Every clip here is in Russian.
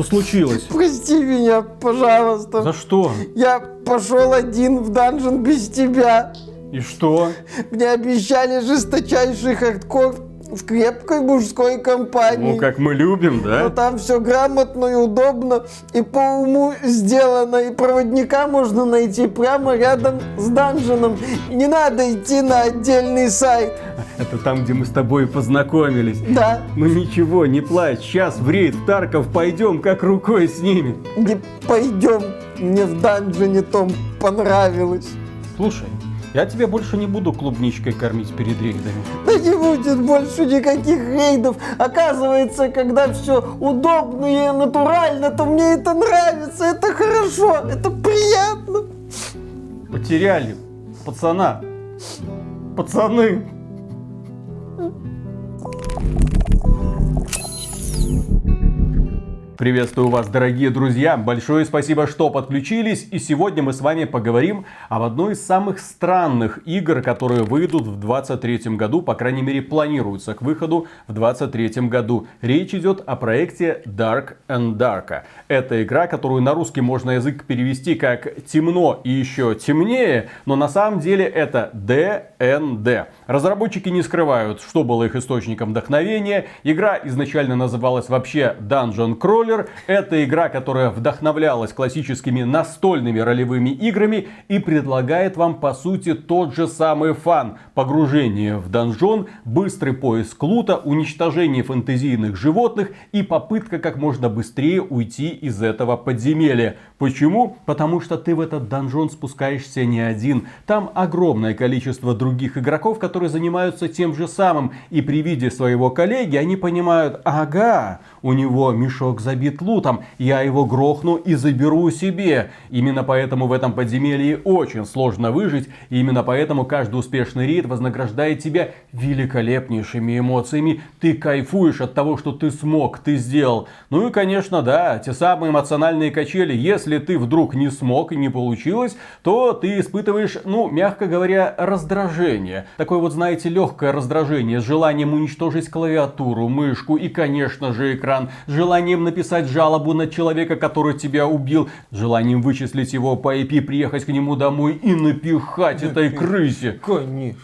Что случилось? Прости меня, пожалуйста. За что? Я пошел один в dungeon без тебя. И что? Мне обещали жесточайший хардкор в крепкой мужской компании. Ну, как мы любим, да? Но там все грамотно и удобно, и по уму сделано, и проводника можно найти прямо рядом с dungeon ом. Не надо идти на отдельный сайт. Это там, где мы с тобой познакомились. Да. Ну ничего, не плачь, сейчас в рейд в Тарков пойдем, как рукой снимем. Не пойдем, мне в данжене том понравилось. Слушай, я тебя больше не буду клубничкой кормить перед рейдами. Да не будет больше никаких рейдов. Оказывается, когда все удобно и натурально, то мне это нравится, это хорошо, это приятно. Потеряли пацана. Пацаны. Приветствую вас, дорогие друзья! Большое спасибо, что подключились. И сегодня мы с вами поговорим об одной из самых странных игр, которые выйдут в 2023 году, по крайней мере планируются к выходу в 2023 году. Речь идет о проекте Dark and Dark. Это игра, которую на русский можно язык перевести как «темно и еще темнее», но на самом деле это DND. Разработчики не скрывают, что было их источником вдохновения. Игра изначально называлась вообще Dungeon Crawler, Controller – это игра, которая вдохновлялась классическими настольными ролевыми играми и предлагает вам по сути тот же самый фан. Погружение в донжон, быстрый поиск лута, уничтожение фэнтезийных животных и попытка как можно быстрее уйти из этого подземелья. Почему? Потому что ты в этот донжон спускаешься не один. Там огромное количество других игроков, которые занимаются тем же самым. И при виде своего коллеги они понимают, ага, у него мешок забит лутом, я его грохну и заберу себе. Именно поэтому в этом подземелье очень сложно выжить. И именно поэтому каждый успешный рейд вознаграждает тебя великолепнейшими эмоциями. Ты кайфуешь от того, что ты смог, ты сделал. Ну и, конечно, да, те самые эмоциональные качели. Если ты вдруг не смог и не получилось, то ты испытываешь, ну, мягко говоря, раздражение. Такое вот, знаете, легкое раздражение с желанием уничтожить клавиатуру, мышку и, конечно же, экран. С желанием написать жалобу на человека, который тебя убил. Желанием вычислить его по IP, приехать к нему домой и напихать этой крысе. Конечно.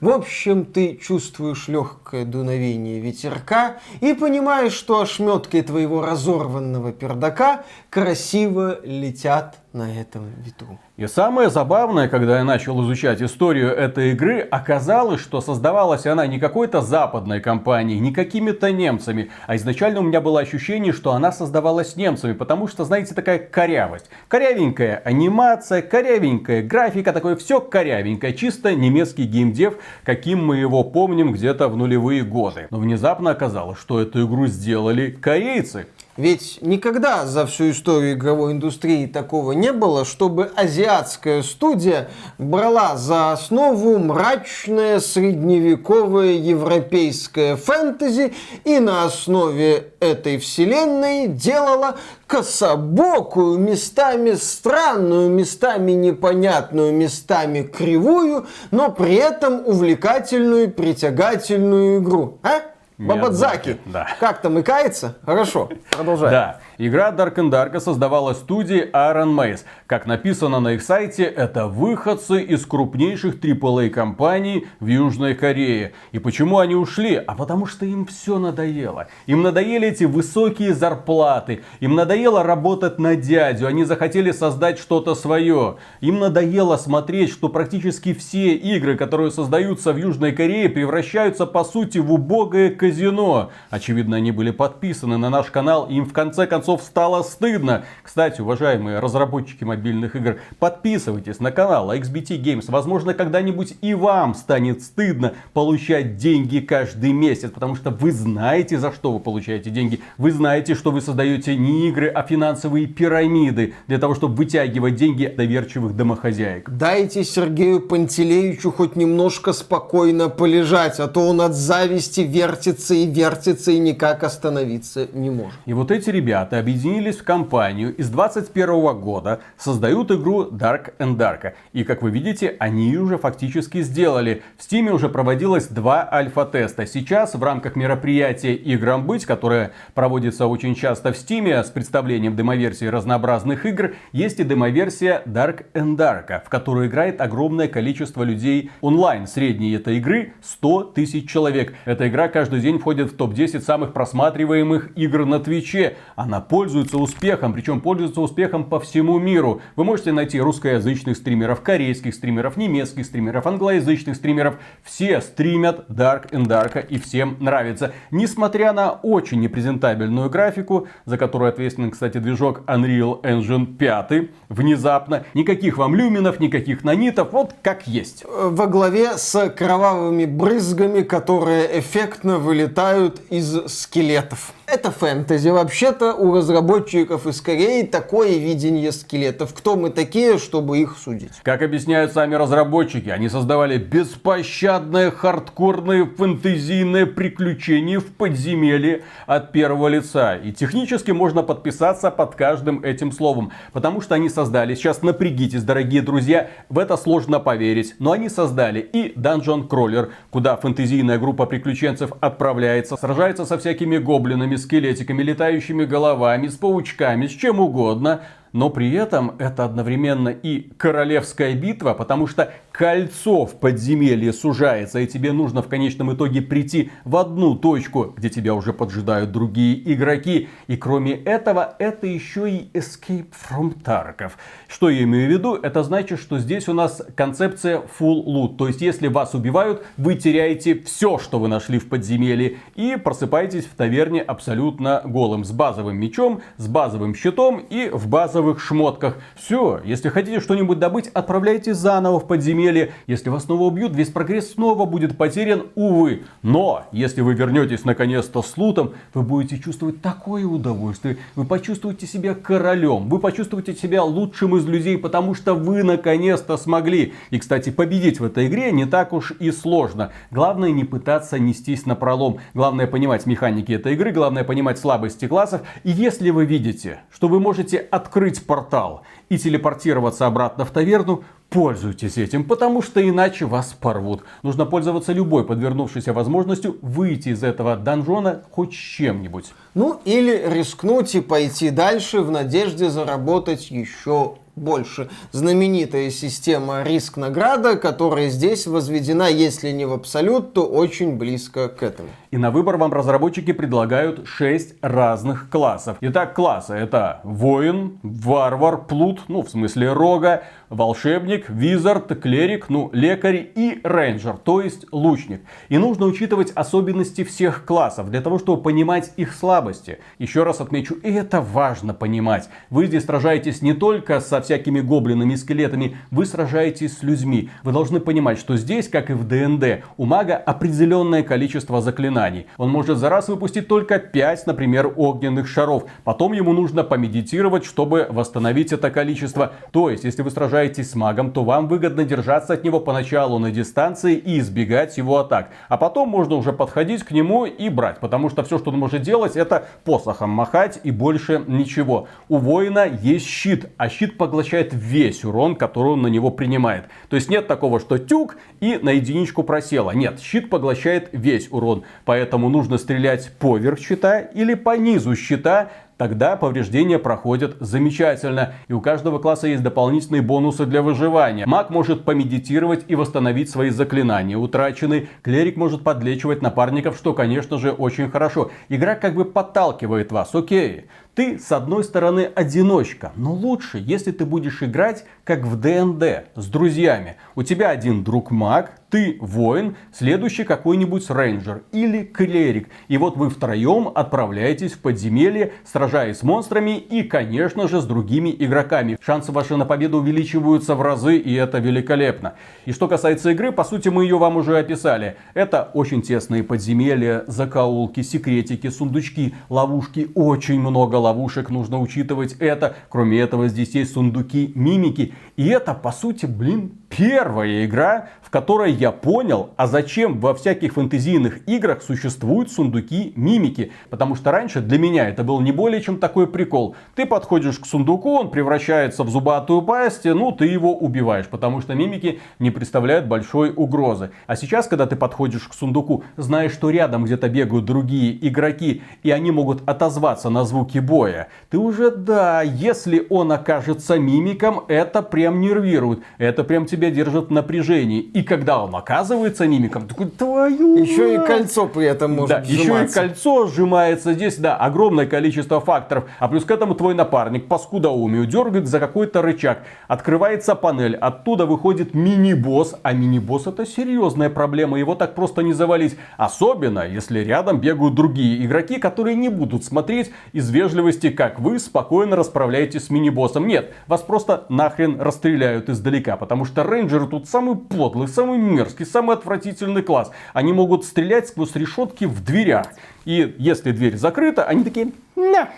В общем, ты чувствуешь легкое дуновение ветерка и понимаешь, что ошметки твоего разорванного пердака красиво летят на этом ветру. И самое забавное, когда я начал изучать историю этой игры, оказалось, что создавалась она не какой-то западной компанией, не какими-то немцами, а изначально у меня было ощущение, что она создавалась немцами, потому что, знаете, такая корявость. Корявенькая анимация, корявенькая графика, такое все корявенькое, чисто немецкий геймдев, каким мы его помним где-то в нулевые годы. Но внезапно оказалось, что эту игру сделали корейцы. Ведь никогда за всю историю игровой индустрии такого не было, чтобы азиатская студия брала за основу мрачное средневековое европейское фэнтези и на основе этой вселенной делала кособокую, местами странную, местами непонятную, местами кривую, но при этом увлекательную, притягательную игру. А? Бабадзаки. Да. Как там, икается? Хорошо, продолжай. Да. Игра Dark and Dark создавалась студией Iron Maze. Как написано на их сайте, это выходцы из крупнейших AAA компаний в Южной Корее. И почему они ушли? А потому что им все надоело. Им надоели эти высокие зарплаты. Им надоело работать на дядю. Они захотели создать что-то свое. Им надоело смотреть, что практически все игры, которые создаются в Южной Корее, превращаются по сути в убогое казино. Очевидно, они были подписаны на наш канал. И им в конце концов концов стало стыдно. Кстати, уважаемые разработчики мобильных игр, подписывайтесь на канал XBT Games. Возможно, когда-нибудь и вам станет стыдно получать деньги каждый месяц, потому что вы знаете, за что вы получаете деньги. Вы знаете, что вы создаете не игры, а финансовые пирамиды для того, чтобы вытягивать деньги доверчивых домохозяек. Дайте Сергею Пантелеевичу хоть немножко спокойно полежать, а то он от зависти вертится и вертится и никак остановиться не может. И вот эти ребята объединились в компанию и с 21 года создают игру Dark and Dark. И как вы видите, они ее уже фактически сделали. В Steam уже проводилось два альфа-теста. Сейчас в рамках мероприятия Играм быть, которое проводится очень часто в Steam с представлением демоверсии разнообразных игр, есть и демоверсия Dark and Dark, в которую играет огромное количество людей онлайн. Средней этой игры 100 тысяч человек. Эта игра каждый день входит в топ-10 самых просматриваемых игр на Твиче. Она пользуется успехом, причем пользуется успехом по всему миру. Вы можете найти русскоязычных стримеров, корейских стримеров, немецких стримеров, англоязычных стримеров. Все стримят Dark and Dark и всем нравится. Несмотря на очень непрезентабельную графику, за которую ответственен, кстати, движок Unreal Engine 5, внезапно, никаких вам люминов, никаких нанитов, вот как есть. Во главе с кровавыми брызгами, которые эффектно вылетают из скелетов. Это фэнтези. Вообще-то у разработчиков из Кореи такое видение скелетов. Кто мы такие, чтобы их судить? Как объясняют сами разработчики, они создавали беспощадное, хардкорное, фэнтезийное приключение в подземелье от первого лица. И технически можно подписаться под каждым этим словом. Потому что они создали, сейчас напрягитесь, дорогие друзья, в это сложно поверить, но они создали и Dungeon Crawler, куда фэнтезийная группа приключенцев отправляется, сражается со всякими гоблинами, скелетиками, летающими головами, с паучками, с чем угодно. Но при этом это одновременно и королевская битва, потому что кольцо в подземелье сужается, и тебе нужно в конечном итоге прийти в одну точку, где тебя уже поджидают другие игроки. И кроме этого, это еще и Escape from Tarkov. Что я имею в виду? Это значит, что здесь у нас концепция full loot. То есть, если вас убивают, вы теряете все, что вы нашли в подземелье, и просыпаетесь в таверне абсолютно голым, с базовым мечом, с базовым щитом и в базовых шмотках. Все, если хотите что-нибудь добыть, отправляйтесь заново в подземелье. Если вас снова убьют, весь прогресс снова будет потерян, увы. Но, если вы вернетесь наконец-то с лутом, вы будете чувствовать такое удовольствие. Вы почувствуете себя королем. Вы почувствуете себя лучшим из людей, потому что вы наконец-то смогли. И, кстати, победить в этой игре не так уж и сложно. Главное не пытаться нестись на пролом. Главное понимать механики этой игры. Главное понимать слабости классов. И если вы видите, что вы можете открыть портал и телепортироваться обратно в таверну, Пользуйтесь этим, потому что иначе вас порвут. Нужно пользоваться любой подвернувшейся возможностью выйти из этого донжона хоть чем-нибудь. Ну или рискнуть и пойти дальше в надежде заработать еще больше. Знаменитая система риск-награда, которая здесь возведена, если не в абсолют, то очень близко к этому. И на выбор вам разработчики предлагают 6 разных классов. Итак, классы это воин, варвар, плут, ну в смысле рога, волшебник, визард, клерик, ну лекарь и рейнджер, то есть лучник. И нужно учитывать особенности всех классов для того, чтобы понимать их слабости. Еще раз отмечу, и это важно понимать. Вы здесь сражаетесь не только со всякими гоблинами и скелетами, вы сражаетесь с людьми. Вы должны понимать, что здесь, как и в ДНД, у мага определенное количество заклинаний. Он может за раз выпустить только 5, например, огненных шаров. Потом ему нужно помедитировать, чтобы восстановить это количество. То есть, если вы сражаетесь сражаетесь с магом, то вам выгодно держаться от него поначалу на дистанции и избегать его атак. А потом можно уже подходить к нему и брать, потому что все, что он может делать, это посохом махать и больше ничего. У воина есть щит, а щит поглощает весь урон, который он на него принимает. То есть нет такого, что тюк и на единичку просело. Нет, щит поглощает весь урон, поэтому нужно стрелять поверх щита или по низу щита, тогда повреждения проходят замечательно. И у каждого класса есть дополнительные бонусы для выживания. Маг может помедитировать и восстановить свои заклинания утраченные. Клерик может подлечивать напарников, что, конечно же, очень хорошо. Игра как бы подталкивает вас. Окей, ты, с одной стороны, одиночка, но лучше, если ты будешь играть как в ДНД с друзьями. У тебя один друг маг, ты воин, следующий какой-нибудь рейнджер или клерик. И вот вы втроем отправляетесь в подземелье, сражаясь с монстрами и, конечно же, с другими игроками. Шансы ваши на победу увеличиваются в разы, и это великолепно. И что касается игры, по сути, мы ее вам уже описали. Это очень тесные подземелья, закоулки, секретики, сундучки, ловушки, очень много ловушек, нужно учитывать это. Кроме этого, здесь есть сундуки, мимики. И это, по сути, блин, первая игра, в которой я понял, а зачем во всяких фэнтезийных играх существуют сундуки мимики. Потому что раньше для меня это был не более чем такой прикол. Ты подходишь к сундуку, он превращается в зубатую пасть, ну ты его убиваешь, потому что мимики не представляют большой угрозы. А сейчас, когда ты подходишь к сундуку, знаешь, что рядом где-то бегают другие игроки, и они могут отозваться на звуки боя, ты уже, да, если он окажется мимиком, это прям нервирует, это прям тебя держит в напряжении. И когда он оказывается мимиком, такой, твою Еще и кольцо при этом может да, еще и кольцо сжимается здесь, да, огромное количество факторов. А плюс к этому твой напарник по скудоумию дергает за какой-то рычаг. Открывается панель, оттуда выходит мини-босс. А мини-босс это серьезная проблема, его так просто не завалить. Особенно, если рядом бегают другие игроки, которые не будут смотреть из вежливости, как вы спокойно расправляетесь с мини-боссом. Нет, вас просто нахрен расстреляют издалека, потому что рейнджеры тут самый подлый, самый мерзкий, самый отвратительный класс. Они могут стрелять сквозь решетки в дверях. И если дверь закрыта, они такие на,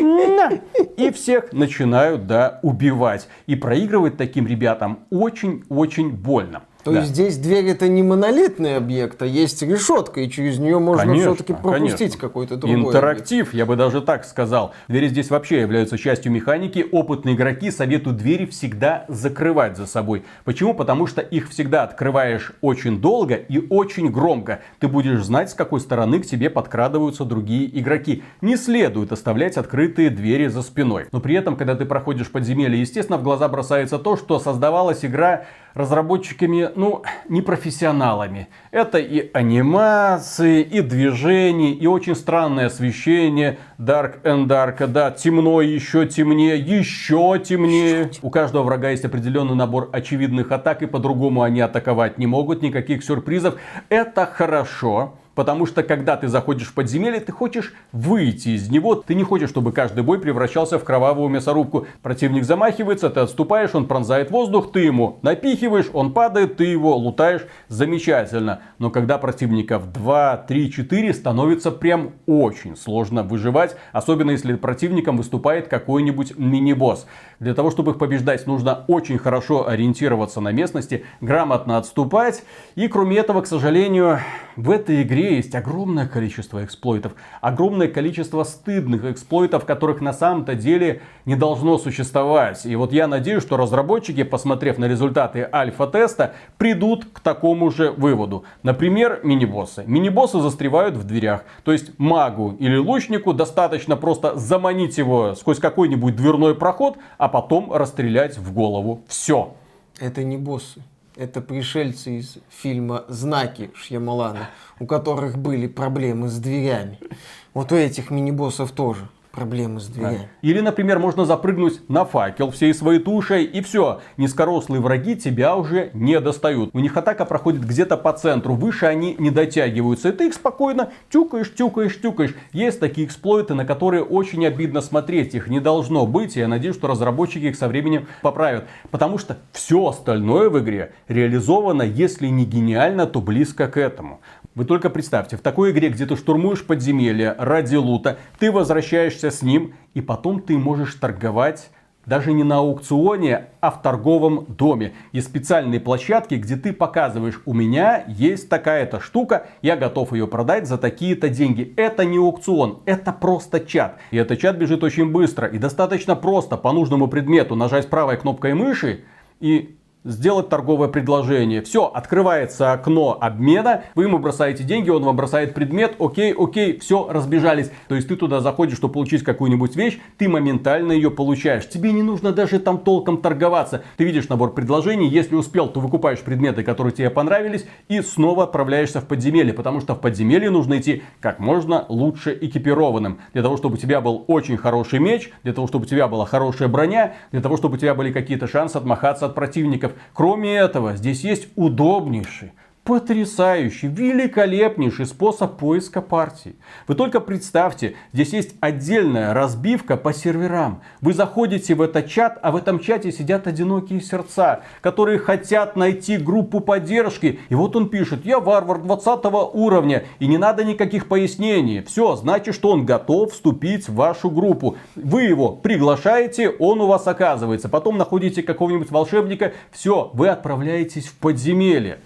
на, и всех начинают да, убивать. И проигрывать таким ребятам очень-очень больно. То да. есть здесь дверь это не монолитный объект, а есть решетка, и через нее можно все-таки пропустить какой-то другой Интерактив, объект. я бы даже так сказал. Двери здесь вообще являются частью механики. Опытные игроки советуют двери всегда закрывать за собой. Почему? Потому что их всегда открываешь очень долго и очень громко. Ты будешь знать, с какой стороны к тебе подкрадываются другие игроки. Не следует оставлять открытые двери за спиной. Но при этом, когда ты проходишь подземелье, естественно, в глаза бросается то, что создавалась игра разработчиками, ну, непрофессионалами. Это и анимации, и движения, и очень странное освещение. Dark and Dark, да, темно, еще темнее, еще темнее. У каждого врага есть определенный набор очевидных атак, и по-другому они атаковать не могут, никаких сюрпризов. Это хорошо. Потому что когда ты заходишь в подземелье, ты хочешь выйти из него. Ты не хочешь, чтобы каждый бой превращался в кровавую мясорубку. Противник замахивается, ты отступаешь, он пронзает воздух, ты ему напихиваешь, он падает, ты его лутаешь. Замечательно. Но когда противников 2, 3, 4, становится прям очень сложно выживать. Особенно если противником выступает какой-нибудь мини-босс. Для того, чтобы их побеждать, нужно очень хорошо ориентироваться на местности, грамотно отступать. И кроме этого, к сожалению, в этой игре есть огромное количество эксплойтов. Огромное количество стыдных эксплойтов, которых на самом-то деле не должно существовать. И вот я надеюсь, что разработчики, посмотрев на результаты альфа-теста, придут к такому же выводу. Например, мини-боссы. Мини-боссы застревают в дверях. То есть магу или лучнику достаточно просто заманить его сквозь какой-нибудь дверной проход, а потом расстрелять в голову. Все. Это не боссы. Это пришельцы из фильма «Знаки» Шьямалана, у которых были проблемы с дверями. Вот у этих мини-боссов тоже проблемы с дверями. Да. Или, например, можно запрыгнуть на факел всей своей тушей, и все. Низкорослые враги тебя уже не достают. У них атака проходит где-то по центру, выше они не дотягиваются. И ты их спокойно тюкаешь, тюкаешь, тюкаешь. Есть такие эксплойты, на которые очень обидно смотреть. Их не должно быть, и я надеюсь, что разработчики их со временем поправят. Потому что все остальное в игре реализовано, если не гениально, то близко к этому. Вы только представьте, в такой игре, где ты штурмуешь подземелье ради лута, ты возвращаешься с ним, и потом ты можешь торговать даже не на аукционе, а в торговом доме. Есть специальные площадки, где ты показываешь, у меня есть такая-то штука, я готов ее продать за такие-то деньги. Это не аукцион, это просто чат. И этот чат бежит очень быстро и достаточно просто по нужному предмету нажать правой кнопкой мыши и сделать торговое предложение. Все, открывается окно обмена, вы ему бросаете деньги, он вам бросает предмет, окей, окей, все, разбежались. То есть ты туда заходишь, чтобы получить какую-нибудь вещь, ты моментально ее получаешь. Тебе не нужно даже там толком торговаться. Ты видишь набор предложений, если успел, то выкупаешь предметы, которые тебе понравились, и снова отправляешься в подземелье, потому что в подземелье нужно идти как можно лучше экипированным. Для того, чтобы у тебя был очень хороший меч, для того, чтобы у тебя была хорошая броня, для того, чтобы у тебя были какие-то шансы отмахаться от противников. Кроме этого, здесь есть удобнейший, потрясающий, великолепнейший способ поиска партий. Вы только представьте, здесь есть отдельная разбивка по серверам. Вы заходите в этот чат, а в этом чате сидят одинокие сердца, которые хотят найти группу поддержки. И вот он пишет, я варвар 20 уровня, и не надо никаких пояснений. Все, значит, что он готов вступить в вашу группу. Вы его приглашаете, он у вас оказывается. Потом находите какого-нибудь волшебника, все, вы отправляетесь в подземелье.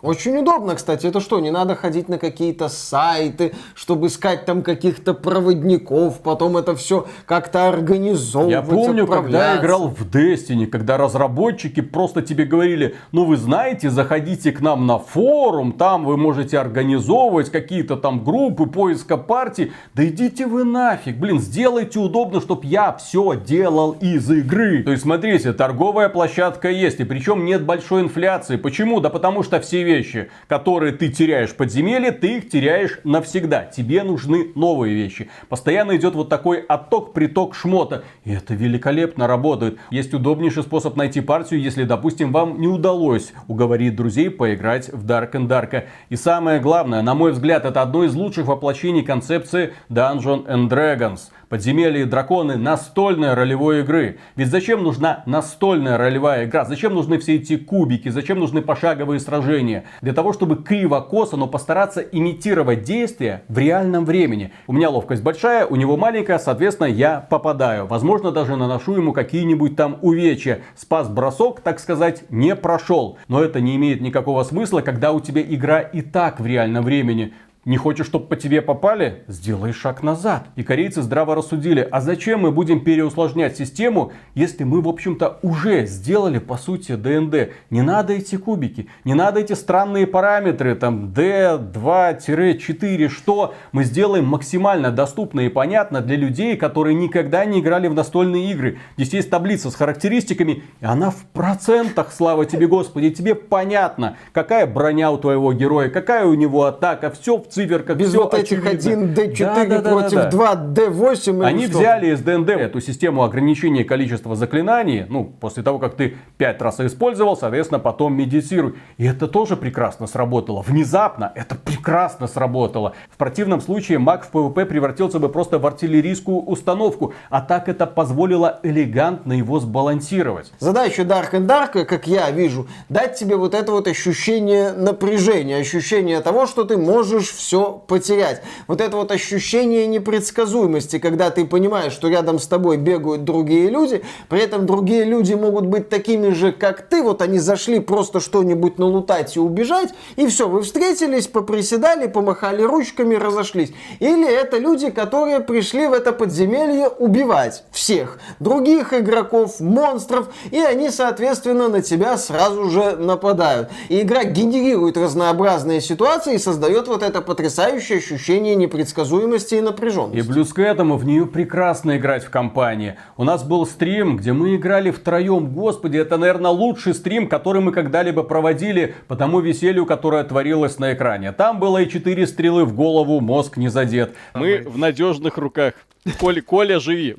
Очень удобно, кстати. Это что, не надо ходить на какие-то сайты, чтобы искать там каких-то проводников, потом это все как-то организовывать, Я помню, когда я играл в Destiny, когда разработчики просто тебе говорили, ну вы знаете, заходите к нам на форум, там вы можете организовывать какие-то там группы поиска партий. Да идите вы нафиг, блин, сделайте удобно, чтобы я все делал из игры. То есть, смотрите, торговая площадка есть, и причем нет большой инфляции. Почему? Да потому что все вещи, которые ты теряешь в подземелье, ты их теряешь навсегда. Тебе нужны новые вещи. Постоянно идет вот такой отток, приток шмота. И это великолепно работает. Есть удобнейший способ найти партию, если, допустим, вам не удалось уговорить друзей поиграть в Dark and Dark. И самое главное, на мой взгляд, это одно из лучших воплощений концепции Dungeon and Dragons. Подземелья и драконы настольной ролевой игры. Ведь зачем нужна настольная ролевая игра? Зачем нужны все эти кубики? Зачем нужны пошаговые сражения? Для того, чтобы криво-косо, но постараться имитировать действия в реальном времени. У меня ловкость большая, у него маленькая, соответственно, я попадаю. Возможно, даже наношу ему какие-нибудь там увечья. Спас-бросок, так сказать, не прошел. Но это не имеет никакого смысла, когда у тебя игра и так в реальном времени. Не хочешь, чтобы по тебе попали? Сделай шаг назад. И корейцы здраво рассудили, а зачем мы будем переусложнять систему, если мы, в общем-то, уже сделали, по сути, ДНД. Не надо эти кубики, не надо эти странные параметры, там, D2-4, что мы сделаем максимально доступно и понятно для людей, которые никогда не играли в настольные игры. Здесь есть таблица с характеристиками, и она в процентах, слава тебе, Господи, тебе понятно, какая броня у твоего героя, какая у него атака, все в циферках. Без вот этих 1 D4 да, да, да, против да, да. 2 D8. Они взяли из ДНД эту систему ограничения количества заклинаний. Ну, после того, как ты 5 раз использовал, соответственно, потом медитируй. И это тоже прекрасно сработало. Внезапно это прекрасно сработало. В противном случае маг в PvP превратился бы просто в артиллерийскую установку. А так это позволило элегантно его сбалансировать. Задача Dark and Dark, как я вижу, дать тебе вот это вот ощущение напряжения, ощущение того, что ты можешь все потерять. Вот это вот ощущение непредсказуемости, когда ты понимаешь, что рядом с тобой бегают другие люди, при этом другие люди могут быть такими же, как ты, вот они зашли просто что-нибудь налутать и убежать, и все, вы встретились, поприседали, помахали ручками, разошлись. Или это люди, которые пришли в это подземелье убивать всех, других игроков, монстров, и они, соответственно, на тебя сразу же нападают. И игра генерирует разнообразные ситуации и создает вот это потрясающее ощущение непредсказуемости и напряженности. И плюс к этому в нее прекрасно играть в компании. У нас был стрим, где мы играли втроем. Господи, это, наверное, лучший стрим, который мы когда-либо проводили по тому веселью, которое творилось на экране. Там было и четыре стрелы в голову, мозг не задет. Мы в надежных руках. Коля, Коля, живи.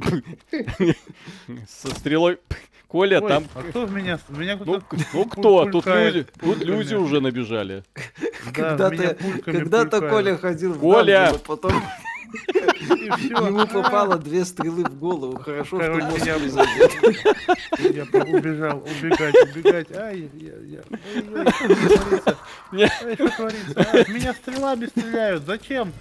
Со стрелой Коля, Ой, там... А кто в меня... меня ну, ну кто? Тут люди, тут люди уже набежали. Когда-то когда Коля ходил в Коля! потом... Ему попало две стрелы в голову. Хорошо, что мозг не. Я убежал, убегать, убегать. Ай, я, я. Что творится? Меня стрелами стреляют. Зачем?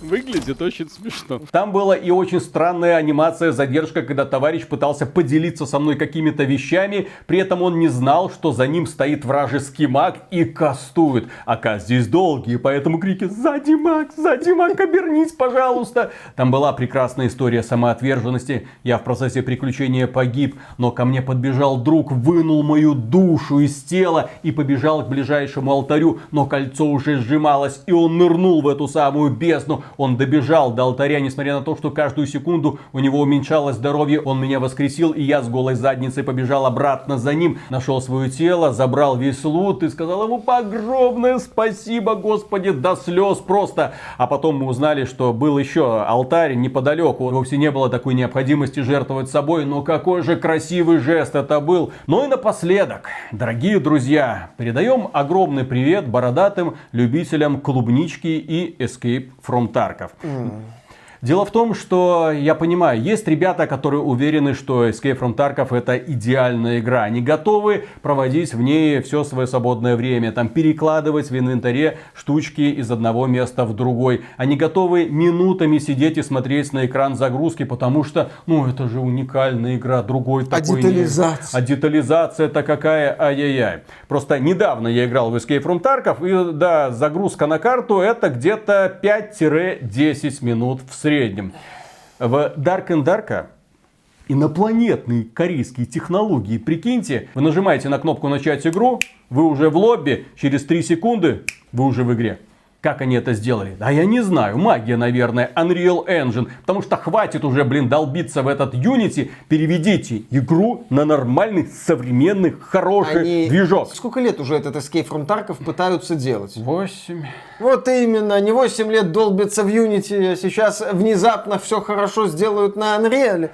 Выглядит очень смешно. Там была и очень странная анимация, задержка, когда товарищ пытался поделиться со мной какими-то вещами, при этом он не знал, что за ним стоит вражеский маг и кастует. Ака здесь долгие, поэтому крики «Сзади маг! Сзади маг! Обернись, пожалуйста!» Там была прекрасная история самоотверженности. Я в процессе приключения погиб, но ко мне подбежал друг, вынул мою душу из тела и побежал к ближайшему алтарю, но кольцо уже сжималось, и он нырнул в эту самую бездну Он добежал до алтаря, несмотря на то, что каждую секунду у него уменьшалось здоровье. Он меня воскресил, и я с голой задницей побежал обратно за ним. Нашел свое тело, забрал весь лут и сказал ему огромное спасибо, Господи, до слез просто. А потом мы узнали, что был еще алтарь неподалеку. Вовсе не было такой необходимости жертвовать собой, но какой же красивый жест это был. Ну и напоследок, дорогие друзья, передаем огромный привет бородатым любителям клубнички и Escape from Tarkov. Дело в том, что я понимаю, есть ребята, которые уверены, что Escape from Tarkov это идеальная игра. Они готовы проводить в ней все свое свободное время, там перекладывать в инвентаре штучки из одного места в другой. Они готовы минутами сидеть и смотреть на экран загрузки, потому что, ну, это же уникальная игра, другой а такой. детализация? А детализация-то какая, ай-яй-яй. Просто недавно я играл в Escape from Tarkov, и да, загрузка на карту это где-то 5-10 минут в среднем среднем. В Dark and Dark инопланетные корейские технологии. Прикиньте, вы нажимаете на кнопку начать игру, вы уже в лобби, через 3 секунды вы уже в игре. Как они это сделали? Да я не знаю. Магия, наверное. Unreal Engine. Потому что хватит уже, блин, долбиться в этот Unity. Переведите игру на нормальный, современный, хороший Они... движок. Сколько лет уже этот Escape from Tarkov пытаются делать? Восемь. Вот именно. Они восемь лет долбятся в Unity, а сейчас внезапно все хорошо сделают на Unreal.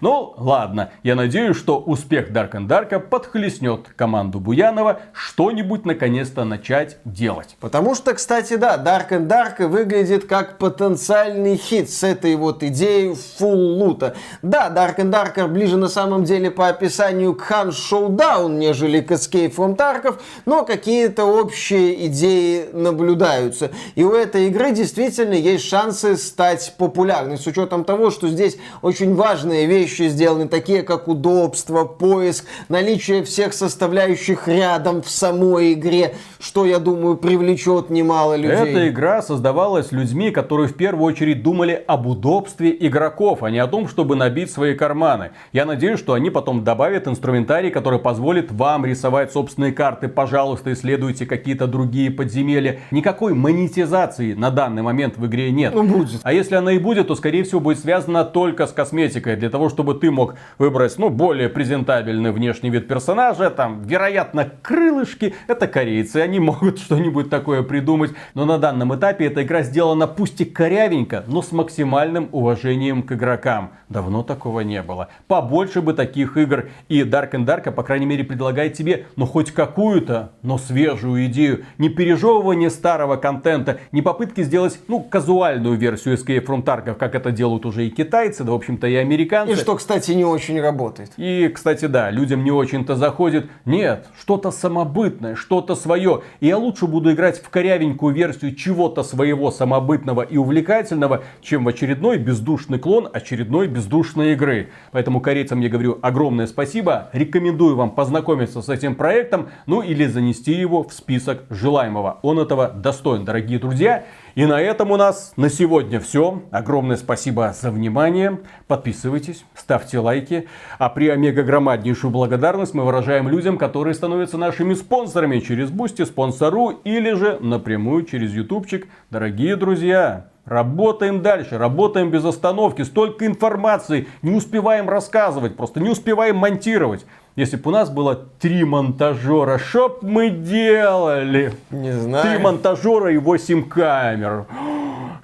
Ну, ладно, я надеюсь, что успех Dark and Dark подхлестнет команду Буянова что-нибудь наконец-то начать делать. Потому что, кстати, да, Dark and Dark выглядит как потенциальный хит с этой вот идеей фулл лута. Да, Dark and Dark ближе на самом деле по описанию к Hunt Showdown, нежели к Escape from Tarkov, но какие-то общие идеи наблюдаются. И у этой игры действительно есть шансы стать популярной, с учетом того, что здесь очень важные вещи сделаны, такие как удобство, поиск, наличие всех составляющих рядом в самой игре, что, я думаю, привлечет немало людей. Эта игра создавалась людьми, которые в первую очередь думали об удобстве игроков, а не о том, чтобы набить свои карманы. Я надеюсь, что они потом добавят инструментарий, который позволит вам рисовать собственные карты. Пожалуйста, исследуйте какие-то другие подземелья. Никакой монетизации на данный момент в игре нет. Ну, будет. А если она и будет, то, скорее всего, будет связана только с косметикой. Для того, чтобы ты мог выбрать, ну, более презентабельный внешний вид персонажа, там, вероятно, крылышки. Это корейцы, они могут что-нибудь такое придумать. Но на данном этапе эта игра сделана пусть и корявенько, но с максимальным уважением к игрокам. Давно такого не было. Побольше бы таких игр. И Dark and Dark, по крайней мере, предлагает тебе, ну, хоть какую-то, но свежую идею. Не пережевывание старого контента, не попытки сделать, ну, казуальную версию Escape from Tarkov, как это делают уже и китайцы, да, в общем-то, и американцы. И что, кстати, не очень работает. И, кстати, да, людям не очень-то заходит. Нет, что-то самобытное, что-то свое. И я лучше буду играть в корявенькую версию чего-то своего самобытного и увлекательного, чем в очередной бездушный клон очередной бездушной игры. Поэтому корейцам я говорю огромное спасибо. Рекомендую вам познакомиться с этим проектом, ну или занести его в список желаемого. Он этого достоин, дорогие друзья. И на этом у нас на сегодня все. Огромное спасибо за внимание. Подписывайтесь, ставьте лайки. А при омега громаднейшую благодарность мы выражаем людям, которые становятся нашими спонсорами через Boosty, Sponsr или же напрямую через ютубчик. Дорогие друзья, Работаем дальше, работаем без остановки. Столько информации, не успеваем рассказывать, просто не успеваем монтировать. Если бы у нас было три монтажера, что б мы делали? Не знаю. Три монтажера и восемь камер.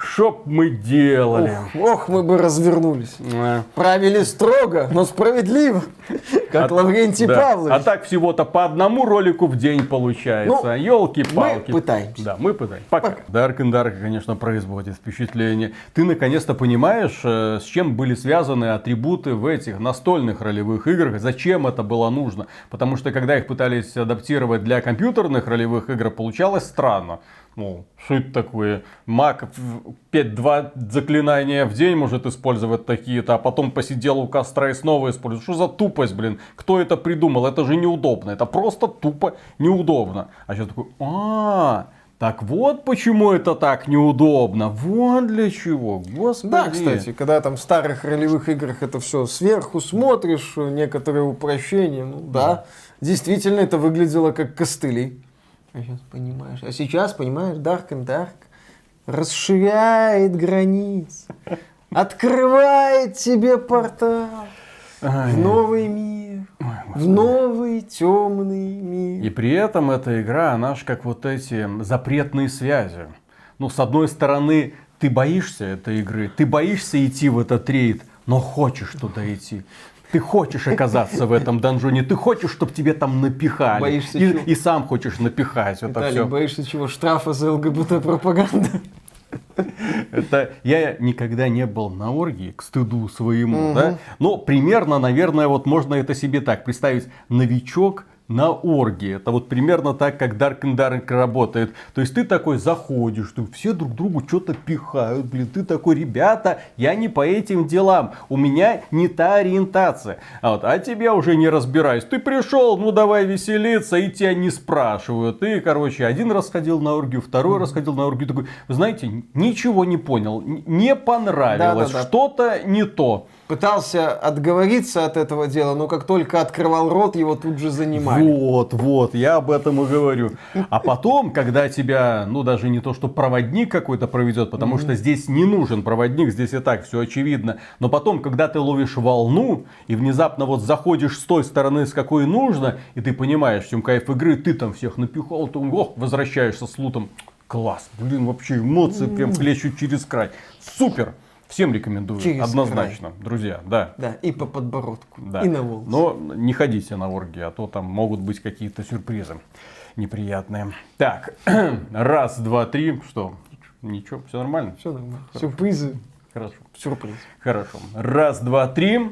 Что б мы делали? Ох, ох, мы бы развернулись. А. Правили строго, но справедливо. Как А- Лаврентий да. Павлович. А так всего-то по одному ролику в день получается. Ну, Елки-палки. мы пытаемся. Да, мы пытаемся. Пока. Dark and Dark, конечно, производит впечатление. Ты наконец-то понимаешь, э, с чем были связаны атрибуты в этих настольных ролевых играх, зачем это было нужно. Потому что когда их пытались адаптировать для компьютерных ролевых игр, получалось странно. Мол, что это такое? Маг 5-2 заклинания в день может использовать такие-то, а потом посидел у костра и снова использует. Что за тупость, блин? Кто это придумал? Это же неудобно. Это просто тупо неудобно. А сейчас такой, а, так вот почему это так неудобно. Вот для чего. Господи. Да, кстати, когда там в старых ролевых играх это все сверху смотришь, некоторые упрощения, ну да, действительно это выглядело как костыли. А сейчас понимаешь. А сейчас, понимаешь, Dark and Dark. Расширяет границы, открывает тебе портал Ай. в новый мир, в новый темный мир. И при этом эта игра, она ж как вот эти запретные связи. Ну, с одной стороны, ты боишься этой игры, ты боишься идти в этот рейд, но хочешь туда идти. Ты хочешь оказаться в этом донжоне, ты хочешь, чтобы тебе там напихали. Боишься и, чего? и сам хочешь напихать это Виталик, все. боишься чего? Штрафа за ЛГБТ-пропаганду? Это я никогда не был на оргии, к стыду своему, да. Но примерно, наверное, вот можно это себе так представить. Новичок на оргии. Это вот примерно так, как Dark and Dark работает. То есть ты такой заходишь, ты все друг другу что-то пихают, блин, ты такой, ребята, я не по этим делам, у меня не та ориентация. А вот, а тебя уже не разбираюсь. Ты пришел, ну давай веселиться, и тебя не спрашивают. Ты, короче, один раз ходил на оргию, второй раз ходил на оргию, такой, вы знаете, ничего не понял, не понравилось, Да-да-да. что-то не то. Пытался отговориться от этого дела, но как только открывал рот, его тут же занимали. Вот, вот, я об этом и говорю. А потом, когда тебя, ну даже не то, что проводник какой-то проведет, потому что здесь не нужен проводник, здесь и так все очевидно. Но потом, когда ты ловишь волну и внезапно вот заходишь с той стороны, с какой нужно, и ты понимаешь, в чем кайф игры, ты там всех напихал, ты ох, возвращаешься с лутом. Класс, блин, вообще эмоции прям хлещут через край. Супер! Всем рекомендую, Через однозначно, друзья, да. Да, и по подбородку, Да. и на волосы. Но не ходите на оргии, а то там могут быть какие-то сюрпризы неприятные. Так, раз, два, три. Что? Ничего, все нормально? Все нормально. Сюрпризы. Хорошо. Сюрприз. Хорошо. Раз, два, три.